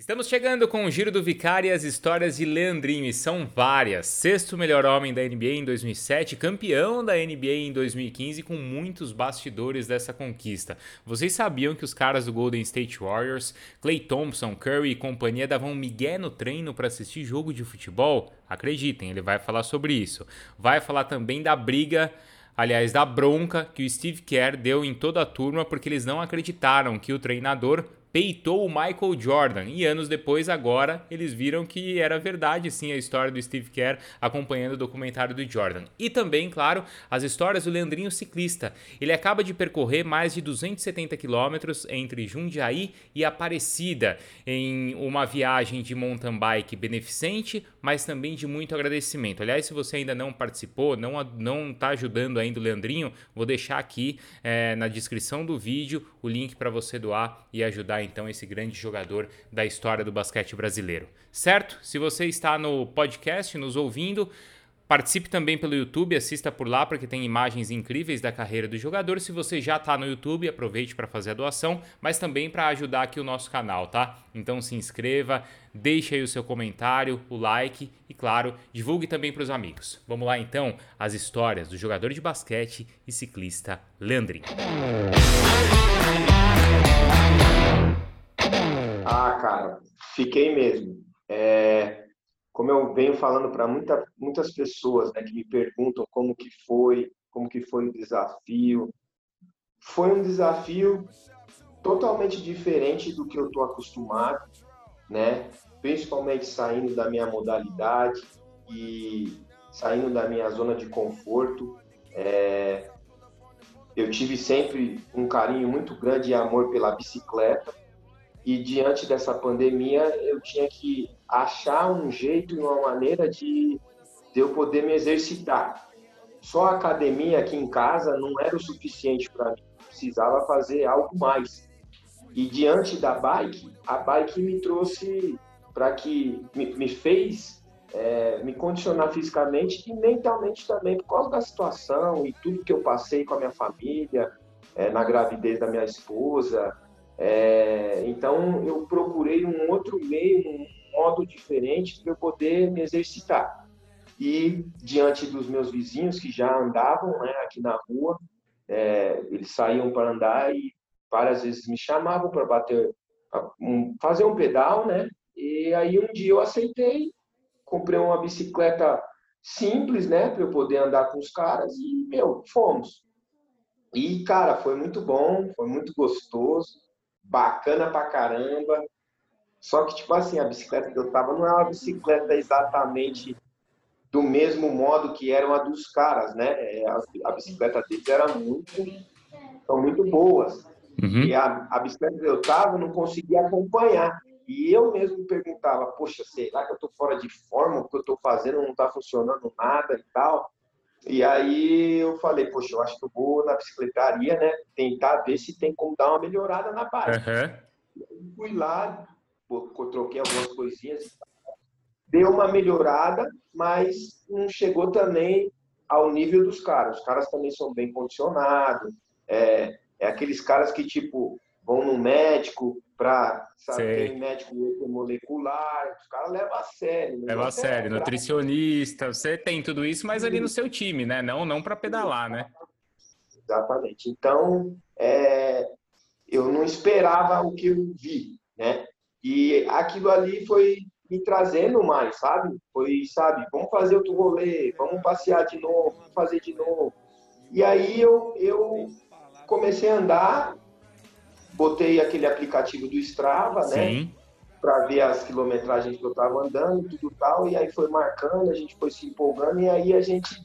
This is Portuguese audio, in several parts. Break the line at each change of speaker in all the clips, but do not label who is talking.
Estamos chegando com o Giro do Vicário e as histórias de Leandrinho, e são várias. Sexto melhor homem da NBA em 2007, campeão da NBA em 2015, com muitos bastidores dessa conquista. Vocês sabiam que os caras do Golden State Warriors, Clay Thompson, Curry e companhia davam migué no treino para assistir jogo de futebol? Acreditem, ele vai falar sobre isso. Vai falar também da briga aliás, da bronca que o Steve Kerr deu em toda a turma porque eles não acreditaram que o treinador peitou o Michael Jordan. E anos depois, agora, eles viram que era verdade sim a história do Steve Kerr acompanhando o documentário do Jordan. E também, claro, as histórias do Leandrinho ciclista. Ele acaba de percorrer mais de 270 quilômetros entre Jundiaí e Aparecida em uma viagem de mountain bike beneficente, mas também de muito agradecimento. Aliás, se você ainda não participou, não não está ajudando ainda o Leandrinho, vou deixar aqui é, na descrição do vídeo o link para você doar e ajudar então esse grande jogador da história do basquete brasileiro. Certo? Se você está no podcast nos ouvindo, Participe também pelo YouTube, assista por lá porque tem imagens incríveis da carreira do jogador. Se você já está no YouTube, aproveite para fazer a doação, mas também para ajudar aqui o nosso canal, tá? Então se inscreva, deixe aí o seu comentário, o like e, claro, divulgue também para os amigos. Vamos lá então, as histórias do jogador de basquete e ciclista Leandrinho.
Ah, cara, fiquei mesmo. É, como eu venho falando para muita, muitas pessoas né, que me perguntam como que foi, como que foi o desafio, foi um desafio totalmente diferente do que eu estou acostumado, né? Principalmente saindo da minha modalidade e saindo da minha zona de conforto. É, eu tive sempre um carinho muito grande e amor pela bicicleta e diante dessa pandemia eu tinha que achar um jeito e uma maneira de, de eu poder me exercitar. Só a academia aqui em casa não era o suficiente para mim, precisava fazer algo mais. E diante da bike, a bike me trouxe para que me, me fez é, me condicionar fisicamente e mentalmente também por causa da situação e tudo que eu passei com a minha família, é, na gravidez da minha esposa, é, então, eu procurei um outro meio, um modo diferente para eu poder me exercitar. E, diante dos meus vizinhos que já andavam né, aqui na rua, é, eles saíam para andar e várias vezes me chamavam para bater, um, fazer um pedal, né? E aí um dia eu aceitei, comprei uma bicicleta simples, né, para eu poder andar com os caras e, meu, fomos. E, cara, foi muito bom, foi muito gostoso bacana pra caramba. Só que, tipo assim, a bicicleta que eu tava não é uma bicicleta exatamente do mesmo modo que era uma dos caras, né? É, a, a bicicleta deles era muito, são muito boas. Uhum. E a, a bicicleta que eu tava não conseguia acompanhar. E eu mesmo perguntava, poxa, será que eu tô fora de forma? O que eu tô fazendo não tá funcionando nada e tal? E aí eu falei, poxa, eu acho que eu vou na bicicletaria, né? Tentar ver se tem como dar uma melhorada na bike. Uhum. Fui lá, troquei algumas coisinhas, deu uma melhorada, mas não chegou também ao nível dos caras. Os caras também são bem condicionados. É, é aqueles caras que, tipo, vão no médico para saber médico molecular, os caras levam a sério.
Né? Leva a sério, é nutricionista, você tem tudo isso, mas ali no seu time, né? Não, não para pedalar, né?
Exatamente. Então, é, eu não esperava o que eu vi, né? E aquilo ali foi me trazendo mais, sabe? Foi, sabe, vamos fazer outro rolê, vamos passear de novo, vamos fazer de novo. E aí eu, eu comecei a andar botei aquele aplicativo do Strava, né? Para ver as quilometragens que eu estava andando, tudo tal, e aí foi marcando, a gente foi se empolgando, e aí a gente,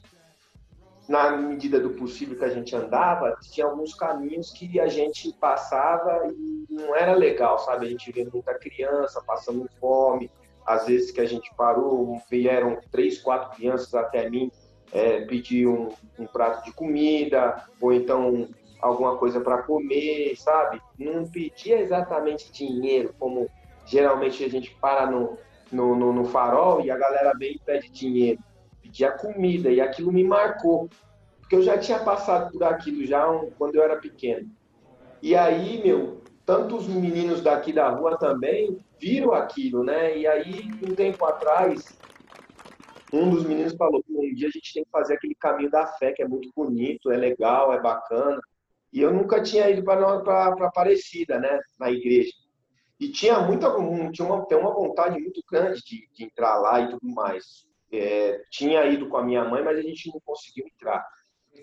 na medida do possível que a gente andava, tinha alguns caminhos que a gente passava e não era legal, sabe? A gente via muita criança passando fome, às vezes que a gente parou, vieram três, quatro crianças até mim é, pedir um, um prato de comida, ou então alguma coisa para comer, sabe? Não pedia exatamente dinheiro, como geralmente a gente para no, no, no, no farol e a galera vem e pede dinheiro. Pedia comida e aquilo me marcou, porque eu já tinha passado por aquilo já um, quando eu era pequeno. E aí, meu, tantos meninos daqui da rua também viram aquilo, né? E aí, um tempo atrás, um dos meninos falou um dia a gente tem que fazer aquele caminho da fé, que é muito bonito, é legal, é bacana. E eu nunca tinha ido para Aparecida, né? Na igreja. E tinha muita, tinha uma, tem uma vontade muito grande de, de entrar lá e tudo mais. É, tinha ido com a minha mãe, mas a gente não conseguiu entrar.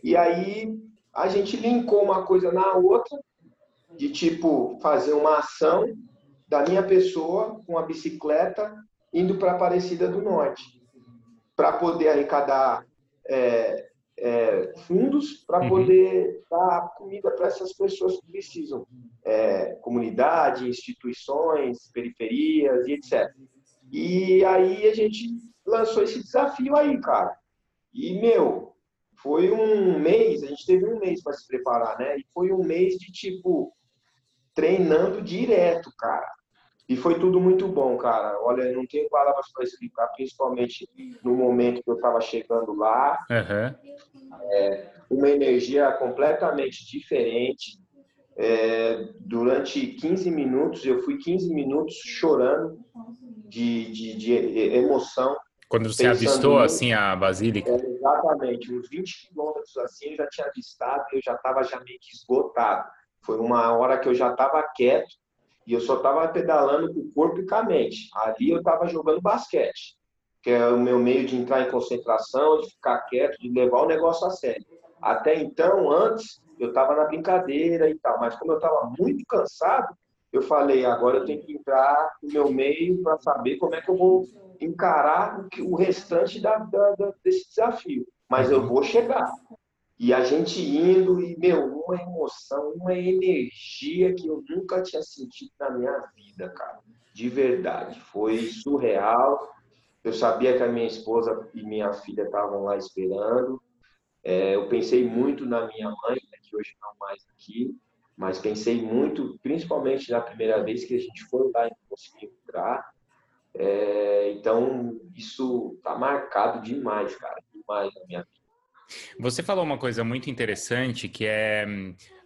E aí a gente linkou uma coisa na outra, de tipo fazer uma ação da minha pessoa com a bicicleta indo para Aparecida do Norte, para poder arrecadar é, é, fundos para uhum. poder dar comida para essas pessoas que precisam, é, comunidade, instituições, periferias e etc. E aí a gente lançou esse desafio aí, cara. E, meu, foi um mês, a gente teve um mês para se preparar, né? E foi um mês de, tipo, treinando direto, cara. E foi tudo muito bom, cara. Olha, não tenho palavras para explicar, principalmente no momento que eu estava chegando lá. Uhum. É, uma energia completamente diferente. É, durante 15 minutos, eu fui 15 minutos chorando de, de, de emoção.
Quando você avistou, assim, a Basílica? É,
exatamente. Uns 20 quilômetros, assim, eu já tinha avistado e eu já estava já meio que esgotado. Foi uma hora que eu já estava quieto e eu só estava pedalando com o corpo e com a mente. Ali eu estava jogando basquete, que é o meu meio de entrar em concentração, de ficar quieto, de levar o negócio a sério. Até então, antes, eu estava na brincadeira e tal, mas como eu estava muito cansado, eu falei, agora eu tenho que entrar no meu meio para saber como é que eu vou encarar o restante da, da, da, desse desafio. Mas eu vou chegar. E a gente indo, e, meu, uma emoção, uma energia que eu nunca tinha sentido na minha vida, cara. De verdade. Foi surreal. Eu sabia que a minha esposa e minha filha estavam lá esperando. É, eu pensei muito na minha mãe, né, que hoje não mais aqui, mas pensei muito, principalmente na primeira vez que a gente foi lá e conseguiu entrar. É, então, isso tá marcado demais, cara, demais na minha vida.
Você falou uma coisa muito interessante que é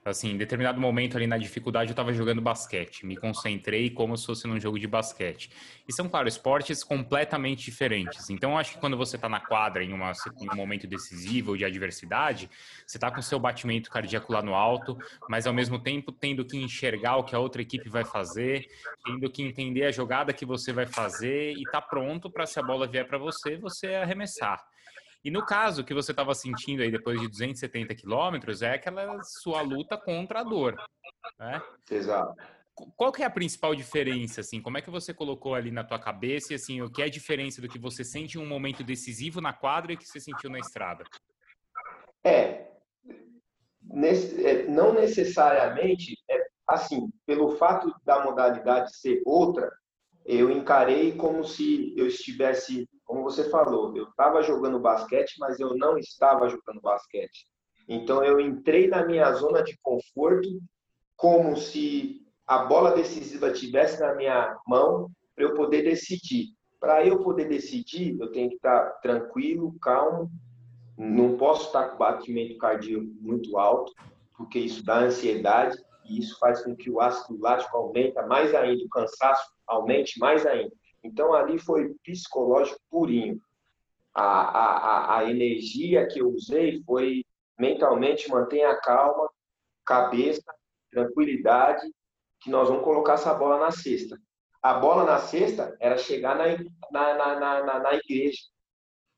assim, em determinado momento ali na dificuldade eu estava jogando basquete, me concentrei como se fosse num jogo de basquete. E são, claro, esportes completamente diferentes. Então, acho que quando você está na quadra em, uma, em um momento decisivo de adversidade, você está com seu batimento cardíaco lá no alto, mas ao mesmo tempo tendo que enxergar o que a outra equipe vai fazer, tendo que entender a jogada que você vai fazer e tá pronto para se a bola vier para você, você arremessar. E no caso que você estava sentindo aí depois de 270 quilômetros, é aquela sua luta contra a dor, né?
Exato.
Qual que é a principal diferença, assim? Como é que você colocou ali na tua cabeça assim, o que é a diferença do que você sente em um momento decisivo na quadra e que você sentiu na estrada?
É, é não necessariamente, é, assim, pelo fato da modalidade ser outra, eu encarei como se eu estivesse como você falou, eu estava jogando basquete, mas eu não estava jogando basquete. Então eu entrei na minha zona de conforto como se a bola decisiva tivesse na minha mão para eu poder decidir. Para eu poder decidir, eu tenho que estar tranquilo, calmo, não posso estar com batimento cardíaco muito alto, porque isso dá ansiedade e isso faz com que o ácido lático aumente mais ainda, o cansaço aumente mais ainda. Então, ali foi psicológico purinho. A, a, a energia que eu usei foi mentalmente mantenha a calma, cabeça, tranquilidade, que nós vamos colocar essa bola na cesta. A bola na cesta era chegar na, na, na, na, na igreja.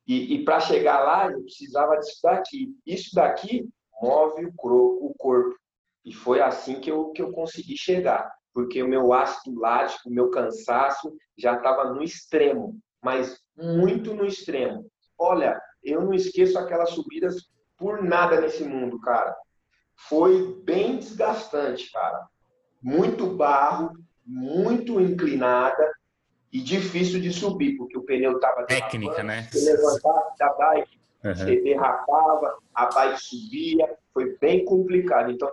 E, e para chegar lá, eu precisava disso daqui. Isso daqui move o, corpo. E foi assim que eu, que eu consegui chegar porque o meu ácido lático, o meu cansaço já estava no extremo, mas muito no extremo. Olha, eu não esqueço aquelas subidas por nada nesse mundo, cara. Foi bem desgastante, cara. Muito barro, muito inclinada e difícil de subir, porque o pneu estava
técnica, né?
Você levantava da bike, uhum. você derrapava, a bike subia, foi bem complicado. Então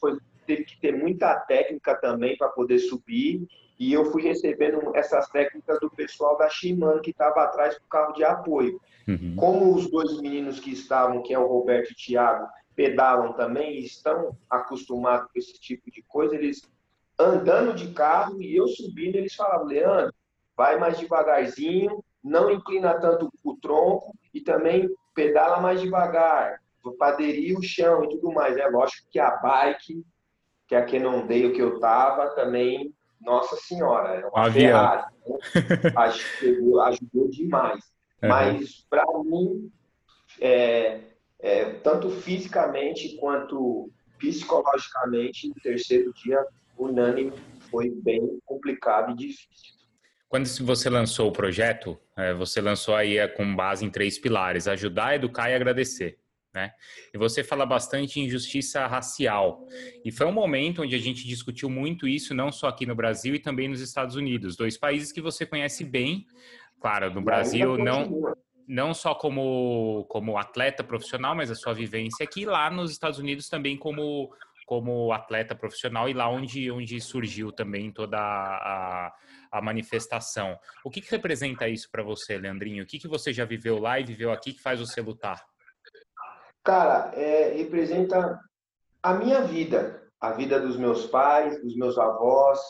foi teve que ter muita técnica também para poder subir. E eu fui recebendo essas técnicas do pessoal da Shimano que estava atrás do carro de apoio. Uhum. Como os dois meninos que estavam, que é o Roberto e o Thiago, pedalam também e estão acostumados com esse tipo de coisa, eles andando de carro e eu subindo, eles falavam, Leandro, vai mais devagarzinho, não inclina tanto o tronco e também pedala mais devagar, para aderir o chão e tudo mais. É lógico que a bike, que a que não dei o que eu tava, também, nossa senhora, é uma Ferrari. Né? ajudou, ajudou demais. Uhum. Mas, para mim, é, é, tanto fisicamente quanto psicologicamente, no terceiro dia, unânime, foi bem complicado e difícil.
Quando você lançou o projeto, é, você lançou aí é, com base em três pilares: ajudar, educar e agradecer. Né? E você fala bastante em justiça racial. E foi um momento onde a gente discutiu muito isso, não só aqui no Brasil e também nos Estados Unidos, dois países que você conhece bem. Claro, no Brasil não não só como como atleta profissional, mas a sua vivência aqui lá nos Estados Unidos também como como atleta profissional e lá onde onde surgiu também toda a, a manifestação. O que, que representa isso para você, Leandrinho? O que, que você já viveu lá e viveu aqui que faz você lutar?
Cara, é, representa a minha vida, a vida dos meus pais, dos meus avós,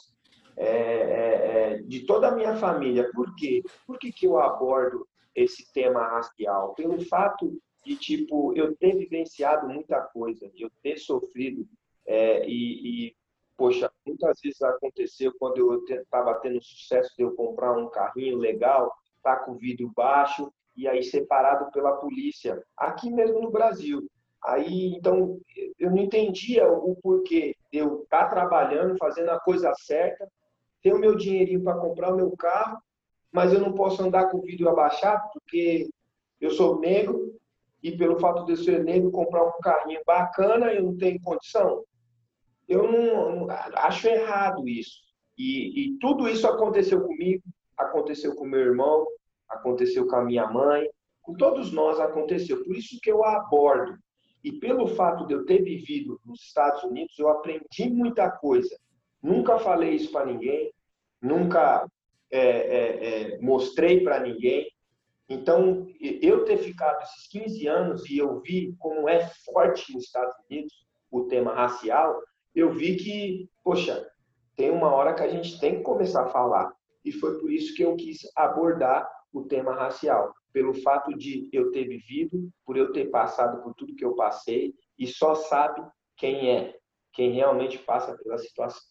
é, é, é, de toda a minha família. Por quê? Por que, que eu abordo esse tema racial? Pelo fato de, tipo, eu ter vivenciado muita coisa, eu ter sofrido é, e, e, poxa, muitas vezes aconteceu quando eu estava tendo sucesso de eu comprar um carrinho legal, tá com o vidro baixo, e aí separado pela polícia, aqui mesmo no Brasil. Aí, então, eu não entendia o porquê de eu estar tá trabalhando, fazendo a coisa certa, ter o meu dinheirinho para comprar o meu carro, mas eu não posso andar com o vidro abaixado porque eu sou negro e pelo fato de eu ser negro comprar um carrinho bacana eu não tenho condição. Eu não, não acho errado isso. E, e tudo isso aconteceu comigo, aconteceu com meu irmão, aconteceu com a minha mãe, com todos nós aconteceu. Por isso que eu abordo. E pelo fato de eu ter vivido nos Estados Unidos, eu aprendi muita coisa. Nunca falei isso para ninguém, nunca é, é, é, mostrei para ninguém. Então, eu ter ficado esses 15 anos e eu vi como é forte nos Estados Unidos o tema racial, eu vi que, poxa, tem uma hora que a gente tem que começar a falar. E foi por isso que eu quis abordar o tema racial, pelo fato de eu ter vivido, por eu ter passado por tudo que eu passei, e só sabe quem é, quem realmente passa pela situação.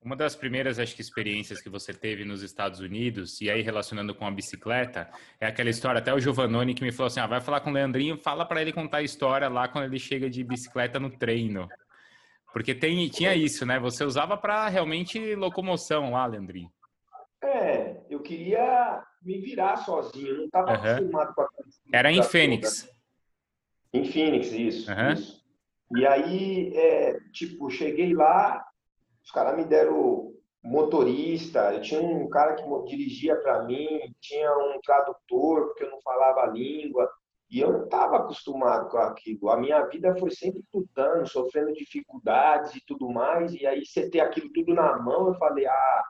Uma das primeiras, acho que, experiências que você teve nos Estados Unidos, e aí relacionando com a bicicleta, é aquela história, até o Giovannone que me falou assim, ah, vai falar com o Leandrinho, fala para ele contar a história lá quando ele chega de bicicleta no treino. Porque tem, tinha isso, né? Você usava para realmente locomoção lá, Leandrinho.
É, eu queria me virar sozinho, não estava uhum. acostumado com a
Era em Fênix. Toda.
Em Fênix, isso, uhum. isso. E aí, é, tipo, cheguei lá, os caras me deram motorista, eu tinha um cara que dirigia para mim, tinha um tradutor, porque eu não falava a língua, e eu não estava acostumado com aquilo. A minha vida foi sempre lutando, sofrendo dificuldades e tudo mais, e aí você ter aquilo tudo na mão, eu falei, ah,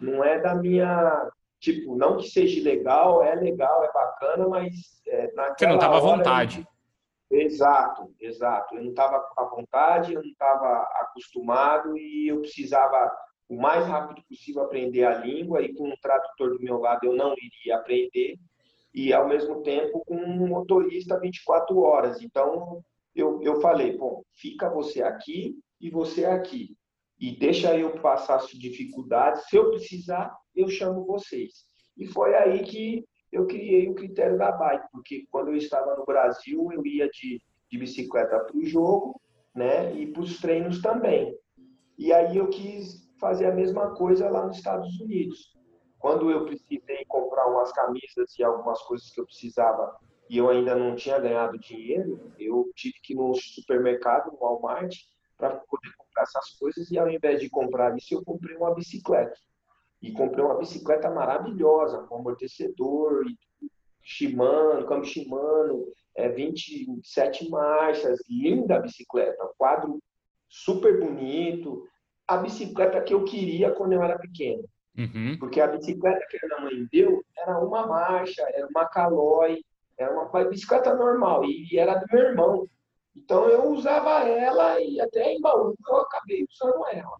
não é da minha. Tipo, não que seja legal, é legal, é bacana, mas é,
Você não estava à vontade.
Eu... Exato, exato. Eu não estava à vontade, eu não estava acostumado e eu precisava o mais rápido possível aprender a língua e com um tradutor do meu lado eu não iria aprender e ao mesmo tempo com um motorista 24 horas. Então eu, eu falei, bom, fica você aqui e você aqui e deixa eu passar as dificuldades. Se eu precisar, eu chamo vocês. E foi aí que eu criei o critério da bike, porque quando eu estava no Brasil, eu ia de, de bicicleta para o jogo, né, e para os treinos também. E aí eu quis fazer a mesma coisa lá nos Estados Unidos. Quando eu precisei comprar umas camisas e algumas coisas que eu precisava e eu ainda não tinha ganhado dinheiro, eu tive que ir no supermercado, no Walmart, para poder comprar essas coisas e ao invés de comprar isso, eu comprei uma bicicleta. E comprei uma bicicleta maravilhosa, com amortecedor, Shimano, câmbio Shimano, é, 27 marchas, linda a bicicleta, quadro super bonito, a bicicleta que eu queria quando eu era pequeno. Uhum. Porque a bicicleta que a minha mãe deu era uma marcha, era uma Caloi, era uma bicicleta normal, e era do meu irmão. Então eu usava ela e até em baú eu acabei usando ela.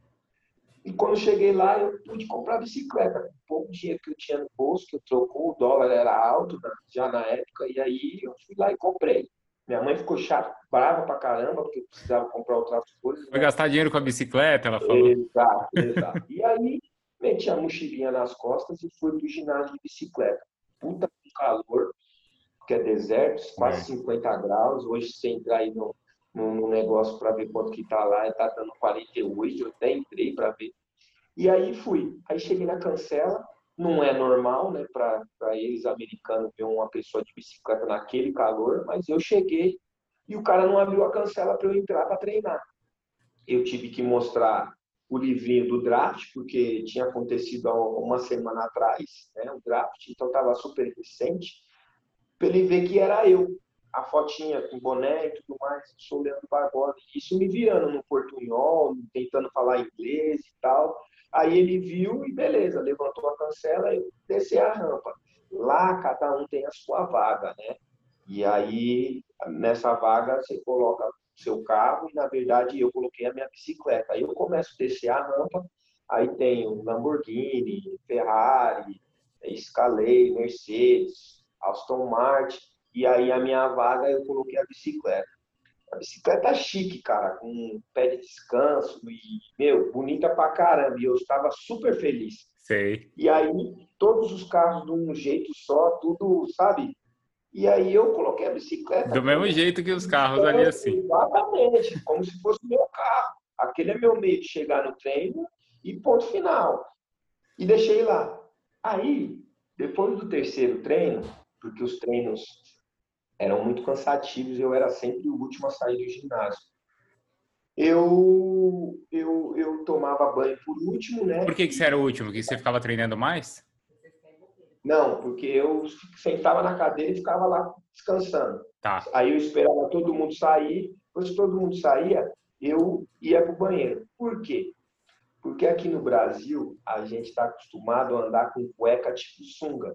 E quando cheguei lá, eu pude comprar bicicleta. Com pouco dinheiro que eu tinha no bolso, que eu trocou, o dólar era alto já na época, e aí eu fui lá e comprei. Minha mãe ficou chata, brava pra caramba, porque eu precisava comprar outras coisas.
Foi né? gastar dinheiro com a bicicleta, ela falou.
Exato, exato. e aí, meti a mochilinha nas costas e fui pro ginásio de bicicleta. Porque é quase é. 50 graus. Hoje, você entrar aí no, no, no negócio para ver quanto que tá lá, tá dando 48, eu até entrei para ver. E aí fui. Aí cheguei na cancela, não é normal, né, para eles americanos ver uma pessoa de bicicleta naquele calor, mas eu cheguei e o cara não abriu a cancela para eu entrar para treinar. Eu tive que mostrar o livrinho do draft, porque tinha acontecido há uma semana atrás, né, o draft, então estava super recente, para ele ver que era eu a fotinha com boné e tudo mais, sou o Leandro Barbosa. Isso me virando no portunhol, tentando falar inglês e tal. Aí ele viu e beleza, levantou a cancela e desceu a rampa. Lá cada um tem a sua vaga, né? E aí nessa vaga você coloca seu carro e na verdade eu coloquei a minha bicicleta. Aí eu começo a descer a rampa, aí tem o Lamborghini, Ferrari, Escalei, Mercedes, Aston Martin e aí a minha vaga eu coloquei a bicicleta. A bicicleta chique, cara, com pé de descanso e, meu, bonita pra caramba. E eu estava super feliz.
Sei.
E aí, todos os carros de um jeito só, tudo, sabe? E aí eu coloquei a bicicleta.
Do mesmo jeito que os carros ali assim.
Exatamente, como se fosse meu carro. Aquele é meu meio de chegar no treino e ponto final. E deixei lá. Aí, depois do terceiro treino, porque os treinos eram muito cansativos eu era sempre o último a sair do ginásio. Eu, eu, eu tomava banho por último, né?
Por que, que você era o último? Que você ficava treinando mais?
Não, porque eu sentava na cadeira e ficava lá descansando.
Tá.
Aí eu esperava todo mundo sair. Depois que todo mundo saía, eu ia para o banheiro. Por quê? Porque aqui no Brasil, a gente está acostumado a andar com cueca tipo sunga.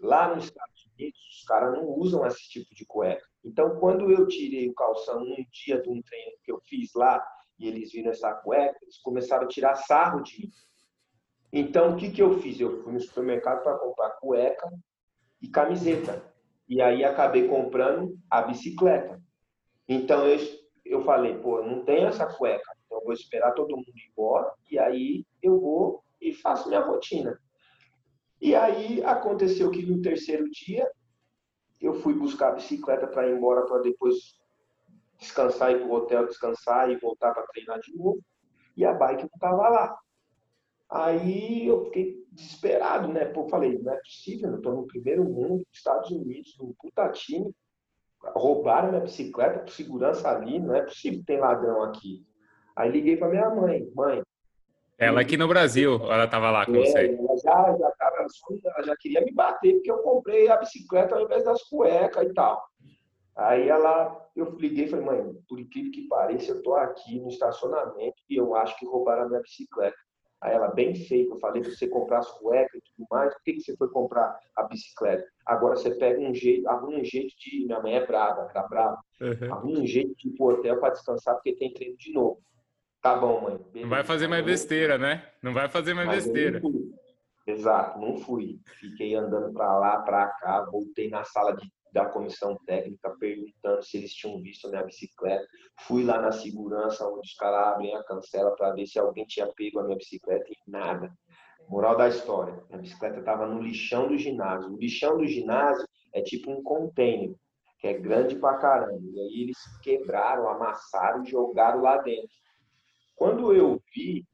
Lá nos Estados Unidos, os caras não usam esse tipo de cueca. Então, quando eu tirei o calção num dia de um treino que eu fiz lá, e eles viram essa cueca, eles começaram a tirar sarro de mim. Então, o que, que eu fiz? Eu fui no supermercado para comprar cueca e camiseta. E aí acabei comprando a bicicleta. Então, eu, eu falei, pô, não tenho essa cueca. Então, eu vou esperar todo mundo ir embora e aí eu vou e faço minha rotina. E aí aconteceu que no terceiro dia eu fui buscar a bicicleta para ir embora para depois descansar, ir para o hotel descansar e voltar para treinar de novo. E a bike não estava lá. Aí eu fiquei desesperado, né? Pô, falei, não é possível, eu estou no primeiro mundo, Estados Unidos, num puta time, roubaram minha bicicleta por segurança ali, não é possível que tem ladrão aqui. Aí liguei para minha mãe, mãe,
ela aqui no Brasil, ela estava lá com é, você.
Ela já, já, ela já queria me bater, porque eu comprei a bicicleta ao invés das cuecas e tal. Aí ela, eu liguei e falei, mãe, por incrível que pareça, eu tô aqui no estacionamento e eu acho que roubaram a minha bicicleta. Aí ela, bem feito, eu falei para você comprar as cuecas e tudo mais, por que, que você foi comprar a bicicleta? Agora você pega um jeito, arruma um jeito de. Minha mãe é brava, tá brava. Uhum. Arruma um jeito de ir pro hotel para descansar, porque tem treino de novo. Tá bom, mãe.
Beleza. Não vai fazer mais besteira, né? Não vai fazer mais Mas besteira.
Não Exato, não fui. Fiquei andando para lá, para cá, voltei na sala de, da comissão técnica perguntando se eles tinham visto a minha bicicleta. Fui lá na segurança, onde os caras abrem a cancela para ver se alguém tinha pego a minha bicicleta e nada. Moral da história: a bicicleta estava no lixão do ginásio. O lixão do ginásio é tipo um container, que é grande pra caramba. E aí eles quebraram, amassaram e jogaram lá dentro. Quando eu vi,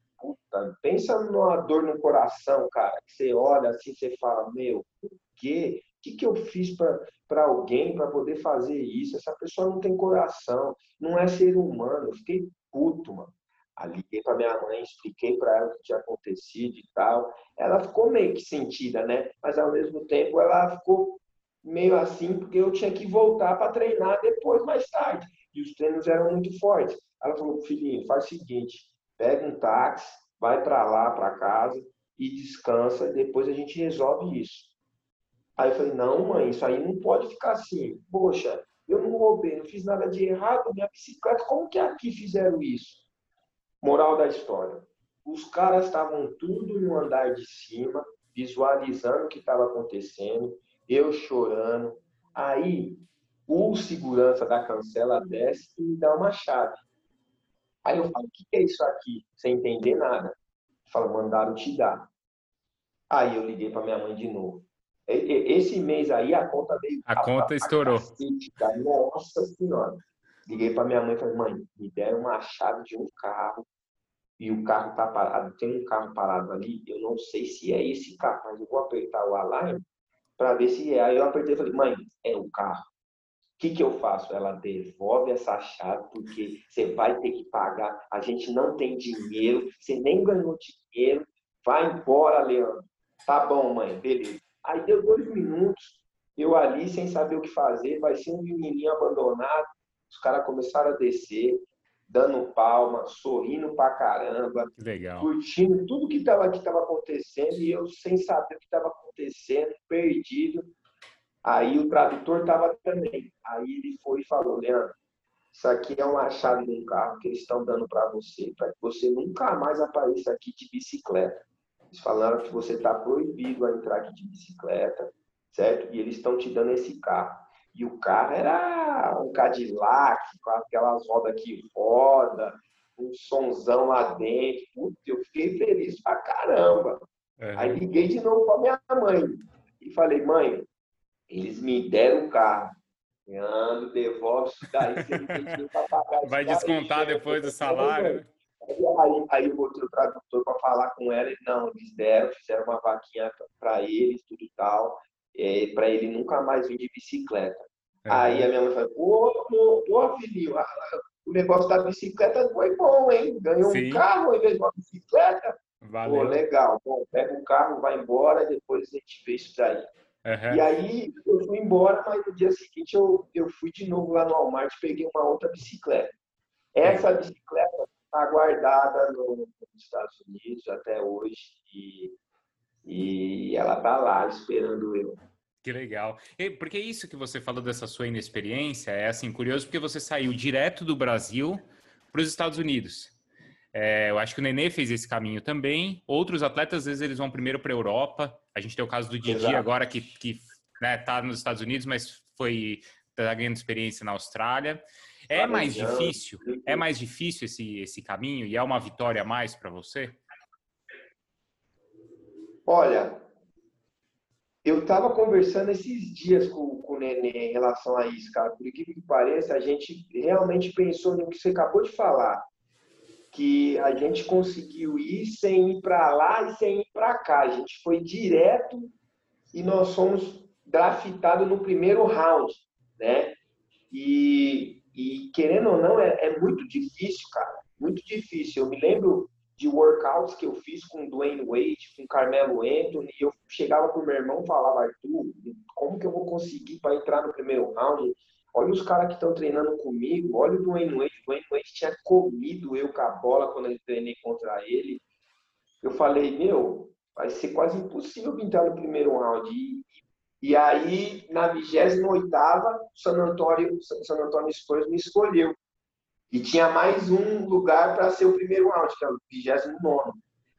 pensa numa dor no coração, cara, que você olha assim, você fala, meu, o quê? O que, que eu fiz para alguém para poder fazer isso? Essa pessoa não tem coração, não é ser humano. Eu fiquei puto, mano. Aí liguei para minha mãe, expliquei para ela o que tinha acontecido e tal. Ela ficou meio que sentida, né? Mas ao mesmo tempo ela ficou meio assim, porque eu tinha que voltar para treinar depois, mais tarde. E os treinos eram muito fortes. Ela falou, filhinho, faz o seguinte, pega um táxi, vai para lá, para casa e descansa, e depois a gente resolve isso. Aí eu falei, não, mãe, isso aí não pode ficar assim. Poxa, eu não roubei, não fiz nada de errado, minha bicicleta, como que aqui fizeram isso? Moral da história. os caras estavam tudo no andar de cima, visualizando o que estava acontecendo, eu chorando. Aí o segurança da cancela desce e me dá uma chave. Aí eu falo, o que é isso aqui? Sem entender nada. Fala, mandaram te dar. Aí eu liguei para minha mãe de novo. Esse mês aí a conta veio.
A, a conta estourou.
A Nossa Senhora. Liguei para minha mãe e falei, mãe, me deram uma chave de um carro e o carro tá parado. Tem um carro parado ali, eu não sei se é esse carro, mas eu vou apertar o alarme para ver se é. Aí eu apertei e falei, mãe, é o carro. O que, que eu faço? Ela devolve essa chave, porque você vai ter que pagar. A gente não tem dinheiro, você nem ganhou dinheiro. Vai embora, Leandro. Tá bom, mãe, beleza. Aí deu dois minutos, eu ali sem saber o que fazer, vai ser um menininho abandonado. Os caras começaram a descer, dando palma, sorrindo pra caramba,
Legal.
curtindo tudo que estava que tava acontecendo e eu sem saber o que estava acontecendo, perdido. Aí o tradutor estava também. Aí ele foi e falou, Leandro, isso aqui é uma chave de um carro que eles estão dando para você, para que você nunca mais apareça aqui de bicicleta. Eles falaram que você está proibido a entrar aqui de bicicleta, certo? E eles estão te dando esse carro. E o carro era um Cadillac, com aquelas rodas que roda, um sonzão lá dentro. Putz, eu fiquei feliz pra caramba. É. Aí liguei de novo pra minha mãe e falei, mãe, eles me deram o carro. Ando, devolve isso daí, você não tem
pra pagar. Vai descontar depois do salário?
Aí, aí eu botei o tradutor para falar com ela, e não, eles deram, fizeram uma vaquinha para eles, tudo e tal, é, para ele nunca mais vir de bicicleta. É. Aí a minha mãe falou, pô, pô, filhinho, o negócio da bicicleta foi bom, hein? Ganhou Sim. um carro em vez de uma bicicleta. Valeu. Pô, legal. Bom, pega o carro, vai embora, depois a gente vê isso daí. Uhum. E aí eu fui embora, mas no dia seguinte eu, eu fui de novo lá no Walmart e peguei uma outra bicicleta. Essa bicicleta está guardada no, nos Estados Unidos até hoje e, e ela está lá esperando eu.
Que legal. Porque isso que você falou dessa sua inexperiência é assim curioso porque você saiu direto do Brasil para os Estados Unidos. É, eu acho que o Nenê fez esse caminho também. Outros atletas, às vezes, eles vão primeiro para a Europa. A gente tem o caso do Didi Exato. agora, que, que né, tá nos Estados Unidos, mas foi tá ganhando experiência na Austrália. É mais difícil? É mais difícil esse, esse caminho e é uma vitória a mais para você?
Olha, eu estava conversando esses dias com, com o Nenê em relação a isso, cara. Por incrível que pareça, a gente realmente pensou no que você acabou de falar. Que a gente conseguiu ir sem ir para lá e sem ir para cá. A gente foi direto e nós fomos draftados no primeiro round, né? E e querendo ou não, é, é, muito difícil, cara. Muito difícil. Eu me lembro de workouts que eu fiz com Dwayne Wade, com Carmelo Anthony, eu chegava pro meu irmão e falava, Arthur, como que eu vou conseguir para entrar no primeiro round? Olha os caras que estão treinando comigo, olha o Dwayne Wade. O Dwayne Wade tinha comido eu com a bola quando eu treinei contra ele. Eu falei, meu, vai ser quase impossível entrar no primeiro round. E, e aí, na 28 San Antônio, San Antônio Spurs me escolheu. E tinha mais um lugar para ser o primeiro round, que é o 29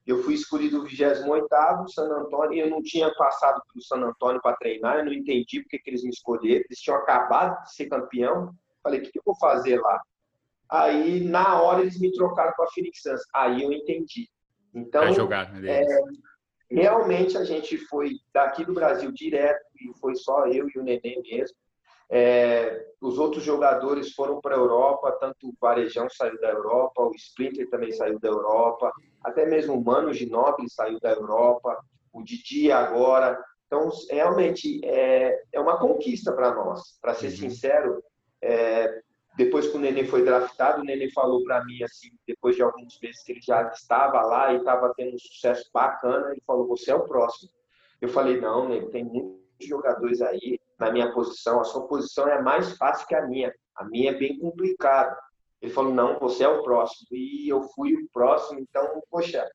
Eu fui escolhido o 28 San Antônio, e eu não tinha passado pelo San Antônio para treinar, eu não entendi porque que eles me escolheram. Eles tinham acabado de ser campeão. Falei, o que, que eu vou fazer lá? Aí, na hora, eles me trocaram para a Phoenix Suns. Aí eu entendi. Então, é, realmente a gente foi daqui do Brasil direto e foi só eu e o Nenê mesmo. É, os outros jogadores foram para a Europa, tanto o Varejão saiu da Europa, o Splinter também saiu da Europa, até mesmo o Mano Ginóbili saiu da Europa, o Didi agora. Então, realmente, é, é uma conquista para nós. Para ser uhum. sincero, é, depois que o Nenê foi draftado, o Nenê falou para mim, assim, depois de alguns meses que ele já estava lá e estava tendo um sucesso bacana, ele falou, você é o próximo. Eu falei, não, Nenê, tem muitos jogadores aí na minha posição, a sua posição é mais fácil que a minha, a minha é bem complicada. Ele falou, não, você é o próximo. E eu fui o próximo, então, poxa,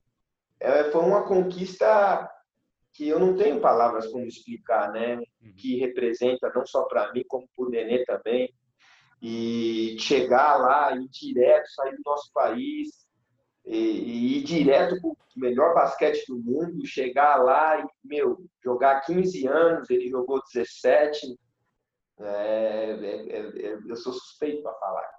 é, foi uma conquista que eu não tenho palavras como explicar, né? Uhum. Que representa não só para mim, como para o Nenê também e chegar lá e direto sair do nosso país. E, ir direto para o melhor basquete do mundo, chegar lá e, meu, jogar 15 anos, ele jogou 17. É, é, é, eu sou suspeito para falar.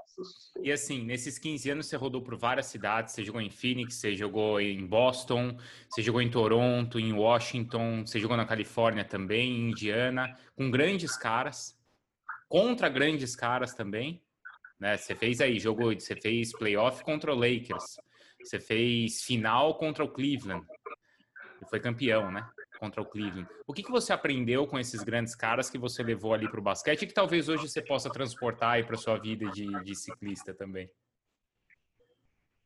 E assim, nesses 15 anos você rodou por várias cidades, você jogou em Phoenix, você jogou em Boston, você jogou em Toronto, em Washington, você jogou na Califórnia também, em Indiana, com grandes caras, contra grandes caras também. Né? Você fez aí, jogou, você fez playoff contra o Lakers, você fez final contra o Cleveland, e foi campeão, né? Contra o Cleveland. O que, que você aprendeu com esses grandes caras que você levou ali para o basquete e que talvez hoje você possa transportar aí para sua vida de, de, ciclista também?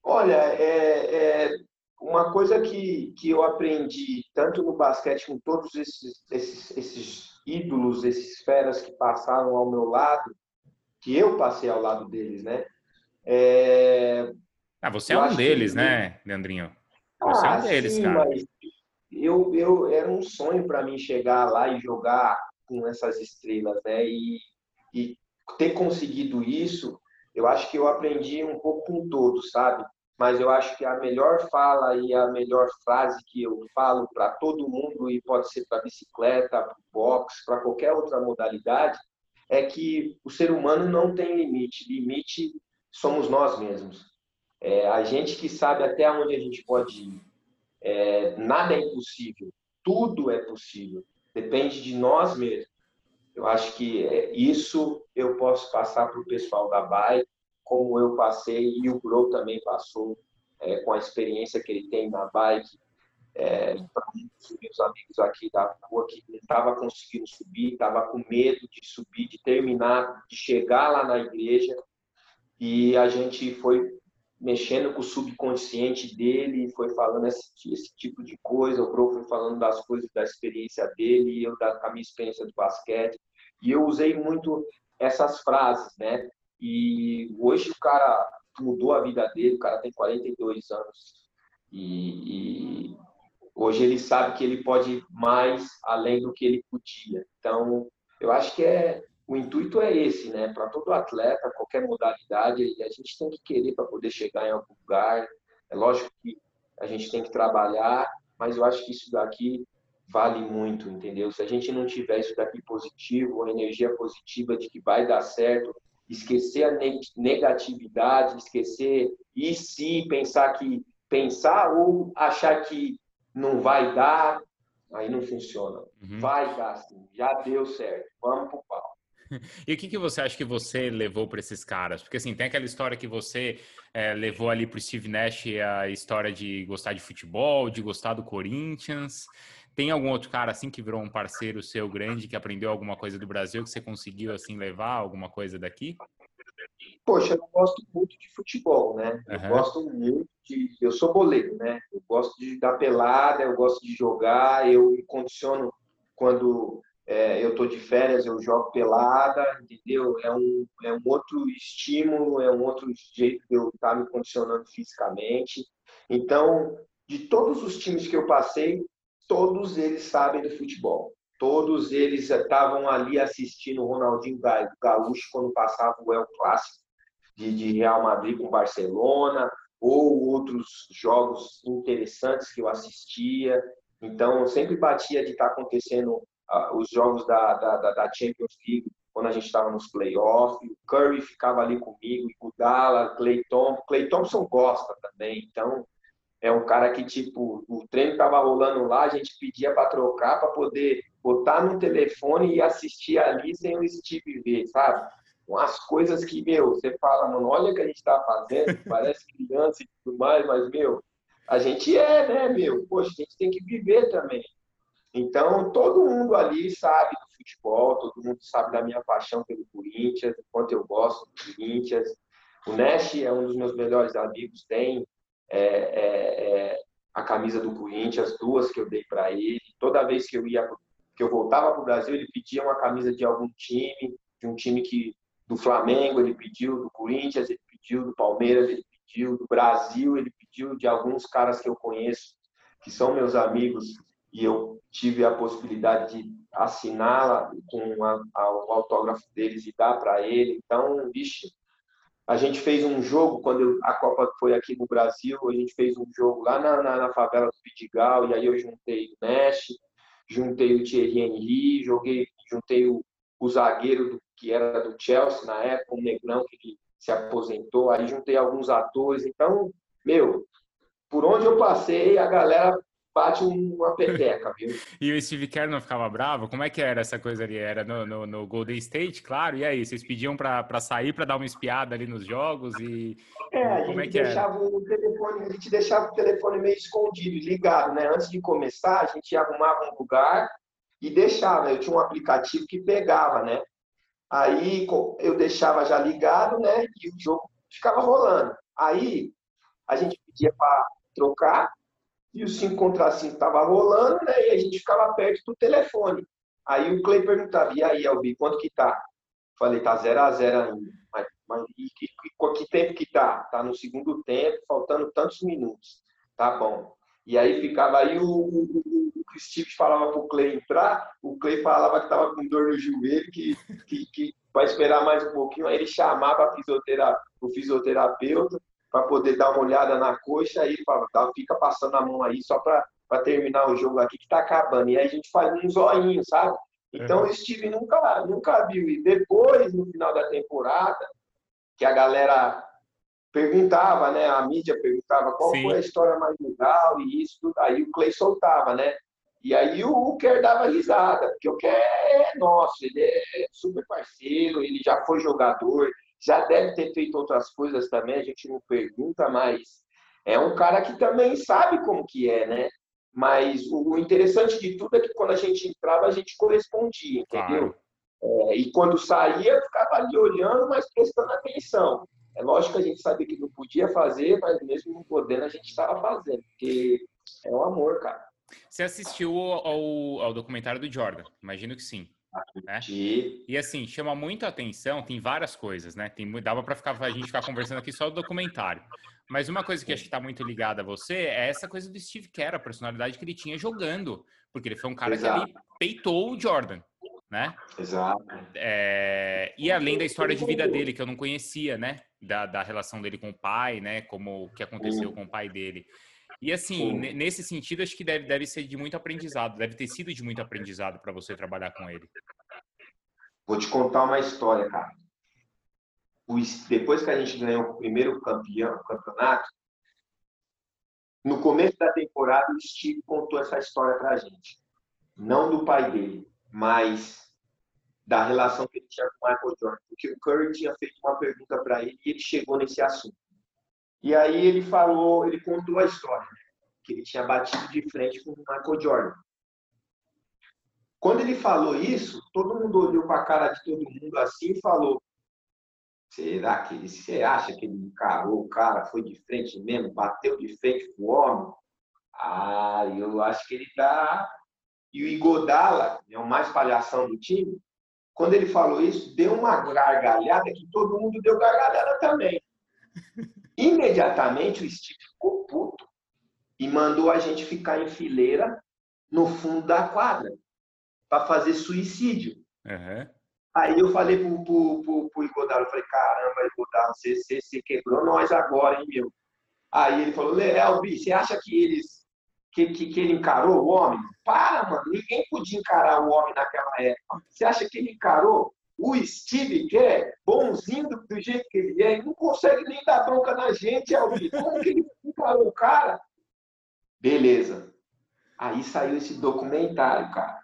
Olha, é, é, uma coisa que, que eu aprendi tanto no basquete com todos esses, esses, esses ídolos, esses feras que passaram ao meu lado, que eu passei ao lado deles, né?
É... Ah, você é um deles, que... né, Leandrinho? Você
ah, é um ah, deles, sim, cara. Mas eu, eu era um sonho para mim chegar lá e jogar com essas estrelas, né? E, e ter conseguido isso, eu acho que eu aprendi um pouco com todos, sabe? Mas eu acho que a melhor fala e a melhor frase que eu falo para todo mundo, e pode ser para bicicleta, para boxe, para qualquer outra modalidade, é que o ser humano não tem limite. Limite somos nós mesmos. É a gente que sabe até onde a gente pode ir. É, nada é impossível, tudo é possível. Depende de nós mesmos. Eu acho que é, isso eu posso passar para o pessoal da bike, como eu passei e o Bro também passou é, com a experiência que ele tem na bike. É, para muitos meus amigos aqui da rua que não estava conseguindo subir, estava com medo de subir, de terminar, de chegar lá na igreja. E a gente foi mexendo com o subconsciente dele, foi falando esse, esse tipo de coisa, o Bro foi falando das coisas da experiência dele, eu da, a minha experiência do basquete, e eu usei muito essas frases, né? E hoje o cara mudou a vida dele, o cara tem 42 anos, e, e hoje ele sabe que ele pode mais além do que ele podia. Então, eu acho que é o intuito é esse, né? Para todo atleta, qualquer modalidade, a gente tem que querer para poder chegar em algum lugar. É lógico que a gente tem que trabalhar, mas eu acho que isso daqui vale muito, entendeu? Se a gente não tiver isso daqui positivo, a energia positiva de que vai dar certo, esquecer a negatividade, esquecer e se pensar que pensar ou achar que não vai dar, aí não funciona. Uhum. Vai dar sim, já deu certo. Vamos pro pau.
E o que, que você acha que você levou para esses caras? Porque assim, tem aquela história que você é, levou ali para o Steve Nash a história de gostar de futebol, de gostar do Corinthians. Tem algum outro cara assim que virou um parceiro seu grande, que aprendeu alguma coisa do Brasil, que você conseguiu assim levar alguma coisa daqui?
Poxa, eu gosto muito de futebol, né? Eu uhum. gosto muito de. Eu sou boleiro, né? Eu gosto de dar pelada, eu gosto de jogar, eu me condiciono quando é, eu estou de férias, eu jogo pelada, entendeu? É um, é um outro estímulo, é um outro jeito de eu estar tá me condicionando fisicamente. Então, de todos os times que eu passei, todos eles sabem do futebol. Todos eles estavam ali assistindo o Ronaldinho Gaúcho quando passava o El Clássico de, de Real Madrid com Barcelona, ou outros jogos interessantes que eu assistia. Então, eu sempre batia de estar tá acontecendo os jogos da, da, da, Champions League, quando a gente estava nos playoffs. O Curry ficava ali comigo, e o Dalla, Clay Thompson. Clay Thompson gosta também, então é um cara que, tipo, o treino estava rolando lá, a gente pedia para trocar, para poder botar no telefone e assistir ali sem o Steve ver, sabe? Umas coisas que, meu, você fala, mano, olha o que a gente está fazendo, parece criança e tudo mais, mas, meu, a gente é, né, meu? Poxa, a gente tem que viver também. Então, todo mundo ali sabe do futebol, todo mundo sabe da minha paixão pelo Corinthians, o quanto eu gosto do Corinthians. O Nash é um dos meus melhores amigos, tem é, é, é, a camisa do Corinthians, duas que eu dei para ele. Toda vez que eu ia, que eu voltava para o Brasil, ele pedia uma camisa de algum time, de um time que do Flamengo ele pediu, do Corinthians ele pediu, do Palmeiras ele pediu, do Brasil ele pediu, de alguns caras que eu conheço que são meus amigos e eu tive a possibilidade de assiná-la com a, a, o autógrafo deles e dar para ele. Então, vixe, A gente fez um jogo, quando a Copa foi aqui no Brasil, a gente fez um jogo lá na, na, na favela do Pidigal, e aí eu juntei o Nash, juntei o Thierry Henry, joguei, juntei o, o zagueiro do, que era do Chelsea na época, o Negrão, que se aposentou, aí juntei alguns atores. Então, meu, por onde eu passei, a galera bate uma peteca, viu?
e o Steve Kerr não ficava bravo? Como é que era essa coisa ali? Era no, no, no Golden State, claro? E aí, vocês pediam para sair para dar uma espiada ali nos jogos e
é, a gente é deixava era? o telefone, a gente deixava o telefone meio escondido, ligado, né? Antes de começar, a gente arrumava um lugar e deixava. Eu tinha um aplicativo que pegava, né? Aí eu deixava já ligado, né? E o jogo ficava rolando. Aí a gente pedia para trocar e o 5 contra 5 estava rolando, né? E a gente ficava perto do telefone. Aí o Clay perguntava, e aí, Albi, quanto que tá? Falei, tá 0 a 0 ainda. Mas, mas e, que, que tempo que tá? Tá no segundo tempo, faltando tantos minutos. Tá bom. E aí ficava aí o, o, o, o Steve falava pro Clay entrar, o Clay falava que tava com dor no joelho, que, que, que vai esperar mais um pouquinho. Aí ele chamava o fisioterapeuta para poder dar uma olhada na coxa e fala, tá, fica passando a mão aí só para terminar o jogo aqui que está acabando. E aí a gente faz um zoinho, sabe? Então o Steve nunca, nunca viu. E depois, no final da temporada, que a galera perguntava, né? A mídia perguntava qual Sim. foi a história mais legal e isso, tudo. Aí o Clay soltava, né? E aí o Kerr dava risada, porque o Kerr é nosso, ele é super parceiro, ele já foi jogador, já deve ter feito outras coisas também, a gente não pergunta, mas é um cara que também sabe como que é, né? Mas o interessante de tudo é que quando a gente entrava, a gente correspondia, entendeu? Claro. É, e quando saía, ficava ali olhando, mas prestando atenção. É lógico que a gente sabia que não podia fazer, mas mesmo não podendo, a gente estava fazendo, porque é um amor, cara.
Você assistiu ao, ao documentário do Jordan? Imagino que sim. Né? E assim, chama muito atenção, tem várias coisas, né? Tem, dava para ficar, a gente ficar conversando aqui só do documentário. Mas uma coisa que acho que está muito ligada a você é essa coisa do Steve Kerr, a personalidade que ele tinha jogando. Porque ele foi um cara Exato. que peitou o Jordan, né?
Exato.
É, e além da história de vida dele, que eu não conhecia, né? Da, da relação dele com o pai, né? Como o que aconteceu com o pai dele. E assim, nesse sentido, acho que deve, deve ser de muito aprendizado, deve ter sido de muito aprendizado para você trabalhar com ele.
Vou te contar uma história, cara. depois que a gente ganhou o primeiro campeão, campeonato, no começo da temporada, o Steve contou essa história para a gente. Não do pai dele, mas da relação que ele tinha com o Michael Jordan. Porque o Curry tinha feito uma pergunta para ele e ele chegou nesse assunto. E aí ele falou, ele contou a história, né? que ele tinha batido de frente com o Michael Jordan. Quando ele falou isso, todo mundo olhou para a cara de todo mundo assim e falou: será que ele, você acha que ele encarou o cara, foi de frente mesmo, bateu de frente com o homem? Ah, eu acho que ele tá. E o Igodala, é o mais palhação do time, quando ele falou isso, deu uma gargalhada que todo mundo deu gargalhada também. Imediatamente o Steve ficou puto e mandou a gente ficar em fileira no fundo da quadra para fazer suicídio.
Uhum.
Aí eu falei pro, pro, pro, pro Igodalo, eu falei, caramba, Igodalo, você, você, você quebrou nós agora, hein, meu? Aí ele falou, Elbi, você acha que eles que, que, que, ele encarou o homem? Para, mano, ninguém podia encarar o homem naquela época. Você acha que ele encarou? O Steve quer, bonzinho do, do, jeito que ele é, ele não consegue nem dar bronca na gente, Alvi. Como que ele encarou o cara? Beleza. Aí saiu esse documentário, cara.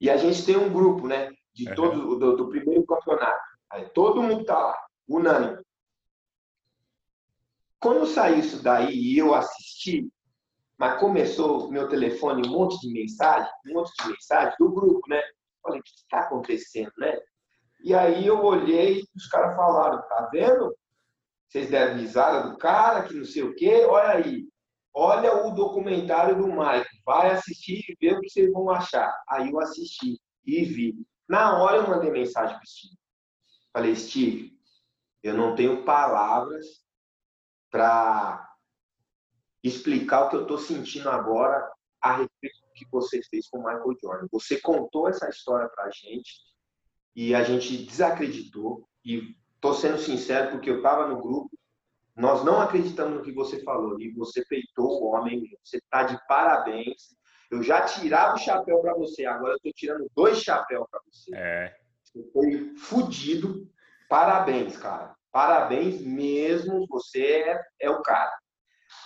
E a gente tem um grupo, né? De todo, do, do primeiro campeonato. Aí todo mundo tá lá, unânime. Quando saiu isso daí e eu assisti, mas começou meu telefone um monte de mensagem, um monte de mensagem do grupo, né? Falei, o que está acontecendo, né? E aí eu olhei e os caras falaram, tá vendo? Vocês deram risada do cara, que não sei o quê, olha aí. Olha o documentário do Mike, vai assistir e ver o que vocês vão achar. Aí eu assisti e vi. Na hora eu mandei mensagem para Steve. Falei, Steve, eu não tenho palavras para explicar o que eu estou sentindo agora que você fez com o Michael Jordan. Você contou essa história para a gente e a gente desacreditou e tô sendo sincero porque eu tava no grupo, nós não acreditamos no que você falou e você peitou o homem, você tá de parabéns. Eu já tirava o chapéu para você, agora eu tô tirando dois chapéus para você.
É.
Você foi fudido. Parabéns, cara. Parabéns mesmo, você é, é o cara.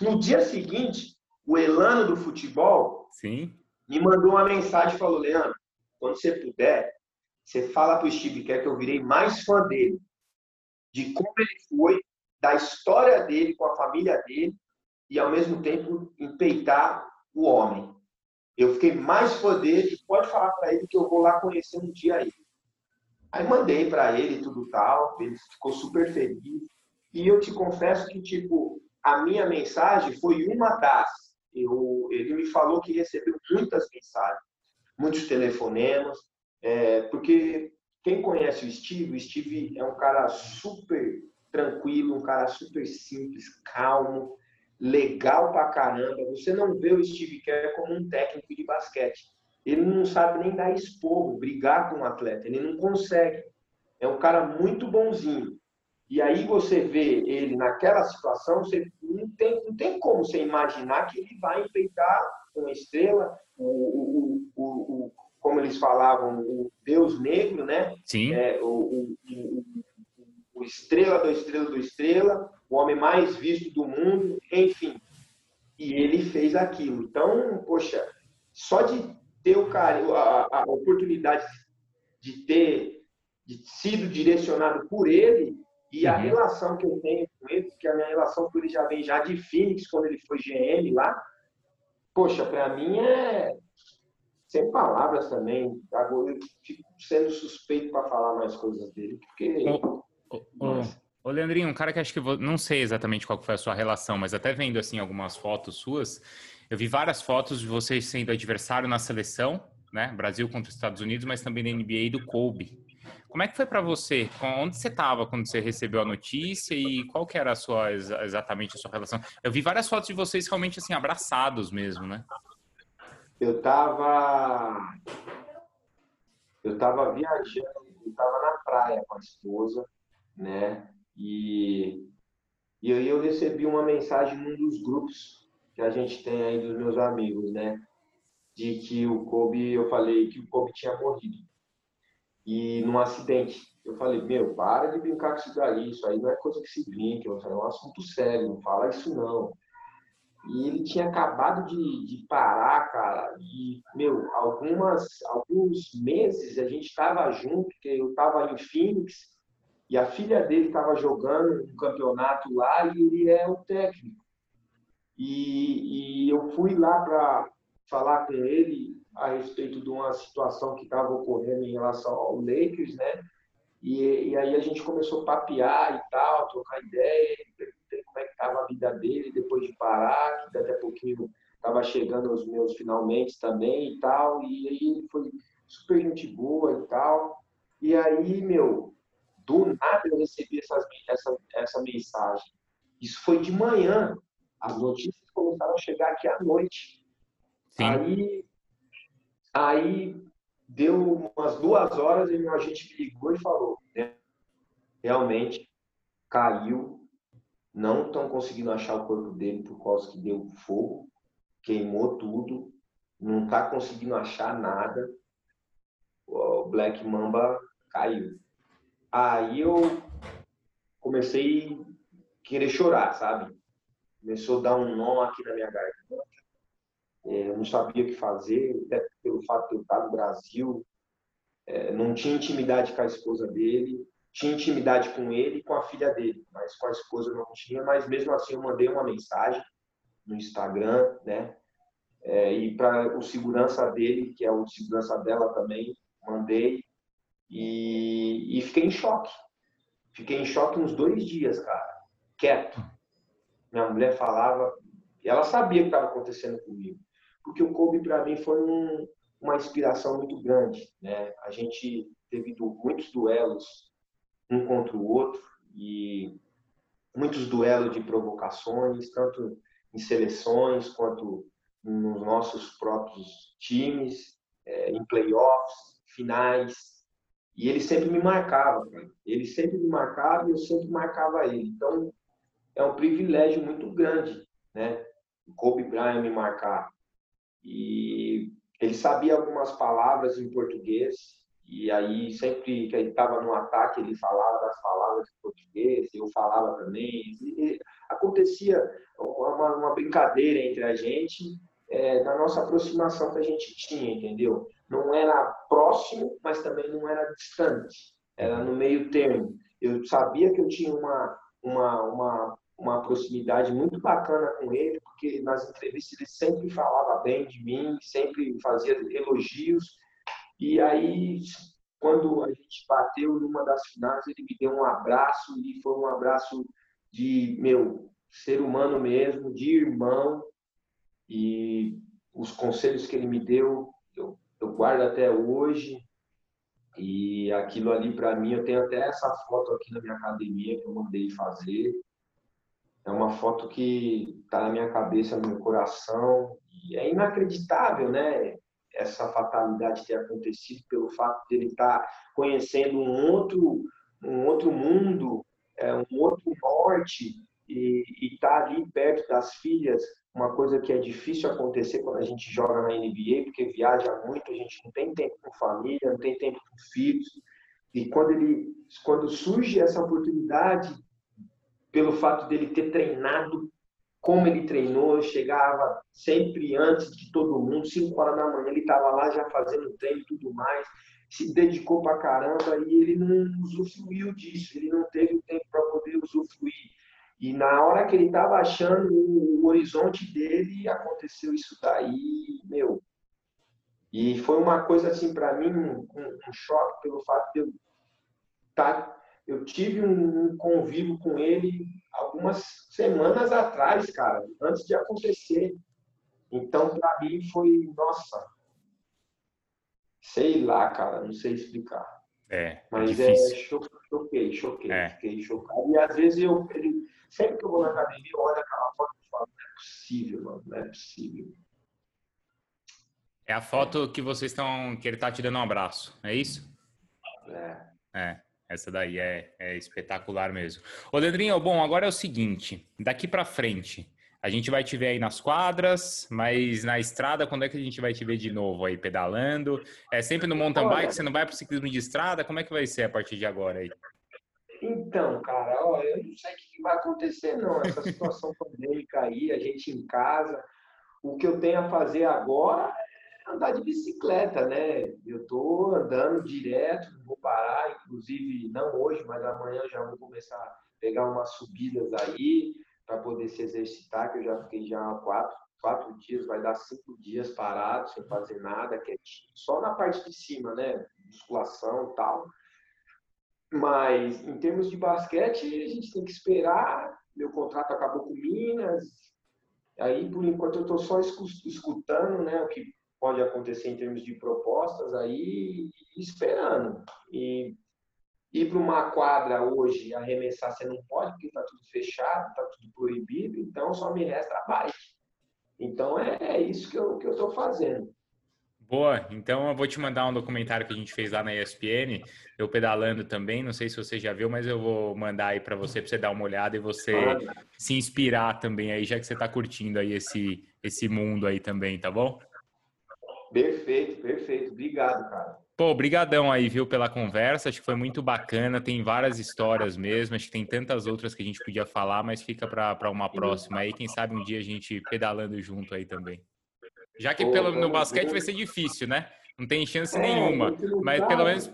No dia seguinte, o Elano do futebol
Sim.
Me mandou uma mensagem e falou: Leandro, quando você puder, você fala para o Steve Kerr que eu virei mais fã dele, de como ele foi, da história dele com a família dele e ao mesmo tempo empeitar o homem. Eu fiquei mais fã dele, pode falar para ele que eu vou lá conhecer um dia ele. Aí mandei para ele tudo tal, ele ficou super feliz. E eu te confesso que, tipo, a minha mensagem foi uma das. Eu, ele me falou que recebeu muitas mensagens, muitos telefonemas, é, porque quem conhece o Steve, o Steve é um cara super tranquilo, um cara super simples, calmo, legal pra caramba. Você não vê o Steve Kerr como um técnico de basquete. Ele não sabe nem dar esporro, brigar com um atleta. Ele não consegue. É um cara muito bonzinho. E aí você vê ele naquela situação, você não tem, não tem como você imaginar que ele vai enfeitar uma estrela, o, o, o, o como eles falavam, o Deus Negro, né?
Sim.
É, o, o, estrela do estrela do estrela, o homem mais visto do mundo, enfim. E ele fez aquilo. Então, poxa, só de ter o carinho, a, a oportunidade de ter de sido direcionado por ele e a uhum. relação que eu tenho com ele, porque a minha relação com ele já vem já de Phoenix, quando ele foi GM lá. Poxa, para mim é sem palavras também. Agora eu fico sendo suspeito para falar mais coisas dele, porque.
Ô, ô, ô, Leandrinho, um cara que acho que vou, não sei exatamente qual foi a sua relação, mas até vendo assim algumas fotos suas, eu vi várias fotos de vocês sendo adversário na seleção, né? Brasil contra os Estados Unidos, mas também da NBA do Kobe. Como é que foi para você? Onde você estava quando você recebeu a notícia e qual que era a sua exatamente a sua relação? Eu vi várias fotos de vocês realmente assim abraçados mesmo, né?
Eu estava eu tava viajando, estava na praia com a esposa, né? E e aí eu recebi uma mensagem num dos grupos que a gente tem aí dos meus amigos, né? De que o Kobe, eu falei que o Kobe tinha morrido. E num acidente. Eu falei, meu, para de brincar com isso daí, isso aí não é coisa que se brinca, é um assunto sério, não fala isso não. E ele tinha acabado de, de parar, cara, e, meu, algumas, alguns meses a gente estava junto, porque eu estava em Phoenix, e a filha dele estava jogando um campeonato lá, e ele é o técnico. E, e eu fui lá para falar com ele a respeito de uma situação que estava ocorrendo em relação ao Lakers, né? E, e, aí a gente começou a papear e tal, trocar ideia, perguntei como é que estava a vida dele depois de parar, que daqui a pouquinho estava chegando os meus finalmente também e tal, e aí ele foi super gente boa e tal. E aí, meu, do nada eu recebi essas, essa, essa mensagem. Isso foi de manhã. As notícias começaram a chegar aqui à noite. Sim. Aí, aí deu umas duas horas e a gente ligou e falou: né? realmente caiu, não estão conseguindo achar o corpo dele por causa que deu fogo, queimou tudo, não está conseguindo achar nada. O Black Mamba caiu. Aí eu comecei a querer chorar, sabe? começou a dar um nó aqui na minha garganta. É, eu não sabia o que fazer, até pelo fato de eu estar no Brasil. É, não tinha intimidade com a esposa dele, tinha intimidade com ele e com a filha dele, mas com a esposa não tinha. Mas mesmo assim, eu mandei uma mensagem no Instagram, né? É, e para o segurança dele, que é o segurança dela também, mandei e, e fiquei em choque. Fiquei em choque uns dois dias, cara, quieto minha mulher falava, ela sabia o que estava acontecendo comigo. Porque o Kobe, para mim, foi um, uma inspiração muito grande. Né? A gente teve muitos duelos um contra o outro, e muitos duelos de provocações, tanto em seleções quanto nos nossos próprios times, é, em playoffs, finais. E ele sempre me marcava, cara. Ele sempre me marcava e eu sempre marcava ele. Então, é um privilégio muito grande, né? O Kobe Bryant me marcar. E ele sabia algumas palavras em português, e aí sempre que ele estava no ataque, ele falava das palavras em português, eu falava também. E acontecia uma, uma, brincadeira entre a gente, é, na nossa aproximação que a gente tinha, entendeu? Não era próximo, mas também não era distante. Era no meio termo. Eu sabia que eu tinha uma, uma, uma uma proximidade muito bacana com ele, porque nas entrevistas ele sempre falava bem de mim, sempre fazia elogios. E aí, quando a gente bateu numa das finais, ele me deu um abraço e foi um abraço de meu ser humano mesmo, de irmão. E os conselhos que ele me deu, eu, eu guardo até hoje. E aquilo ali para mim, eu tenho até essa foto aqui na minha academia que eu mandei fazer é uma foto que está na minha cabeça, no meu coração. E é inacreditável, né? Essa fatalidade ter acontecido pelo fato de ele estar tá conhecendo um outro, um outro mundo, é, um outro norte e estar tá ali perto das filhas, uma coisa que é difícil acontecer quando a gente joga na NBA, porque viaja muito, a gente não tem tempo com família, não tem tempo com filhos. E quando ele, quando surge essa oportunidade pelo fato dele ter treinado como ele treinou, chegava sempre antes de todo mundo, 5 horas da manhã ele estava lá já fazendo treino e tudo mais, se dedicou pra caramba e ele não usufruiu disso, ele não teve o tempo para poder usufruir. E na hora que ele estava achando o horizonte dele, aconteceu isso daí, meu. E foi uma coisa assim para mim um, um, um, choque pelo fato de eu estar tá eu tive um convívio com ele algumas semanas atrás, cara, antes de acontecer. Então, para mim, foi, nossa, sei lá, cara, não sei explicar.
É, é
Mas é, é choquei, choquei, é. fiquei chocado. E às vezes eu, ele, sempre que eu vou na academia, eu olho aquela foto e falo, não é possível, mano, não é possível.
É a foto que vocês estão, que ele tá te dando um abraço, é isso?
É.
É. Essa daí é, é espetacular mesmo. Ô, Leandrinho, bom, agora é o seguinte: daqui para frente, a gente vai te ver aí nas quadras, mas na estrada, quando é que a gente vai te ver de novo aí pedalando? É sempre no mountain Olha, bike, você não vai para o ciclismo de estrada? Como é que vai ser a partir de agora aí?
Então, cara, ó, eu não sei o que vai acontecer não, essa situação pandêmica aí, a gente em casa. O que eu tenho a fazer agora andar de bicicleta, né? Eu tô andando direto, não vou parar, inclusive não hoje, mas amanhã já vou começar a pegar umas subidas aí para poder se exercitar, que eu já fiquei já quatro, quatro dias, vai dar cinco dias parado, sem fazer nada, quietinho, só na parte de cima, né? Musculação e tal. Mas em termos de basquete, a gente tem que esperar. Meu contrato acabou com Minas. Aí, por enquanto, eu estou só escutando né, o que pode acontecer em termos de propostas aí esperando. E ir para uma quadra hoje arremessar você não pode, porque está tudo fechado, está tudo proibido, então só me resta a bike. Então é, é isso que eu estou que eu fazendo.
Boa, então eu vou te mandar um documentário que a gente fez lá na ESPN, eu pedalando também, não sei se você já viu, mas eu vou mandar aí para você, para você dar uma olhada e você ah, se inspirar também aí, já que você está curtindo aí esse, esse mundo aí também, tá bom?
Perfeito, perfeito. Obrigado, cara.
Pô, brigadão aí, viu, pela conversa. Acho que foi muito bacana. Tem várias histórias mesmo. Acho que tem tantas outras que a gente podia falar, mas fica para uma próxima aí. Quem sabe um dia a gente pedalando junto aí também. Já que Pô, pelo, no basquete vai ser difícil, né? Não tem chance é, nenhuma. Mas pelo menos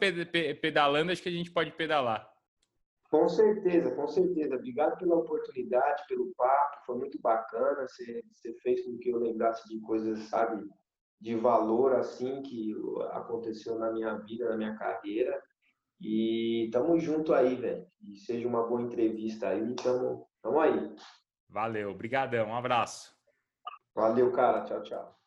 pedalando, acho que a gente pode pedalar.
Com certeza, com certeza. Obrigado pela oportunidade, pelo papo. Foi muito bacana. Você, você fez com que eu lembrasse de coisas, sabe, de valor assim que aconteceu na minha vida, na minha carreira. E tamo junto aí, velho. E seja uma boa entrevista aí, tamo, tamo aí.
Valeu, obrigadão, um abraço.
Valeu, cara. Tchau, tchau.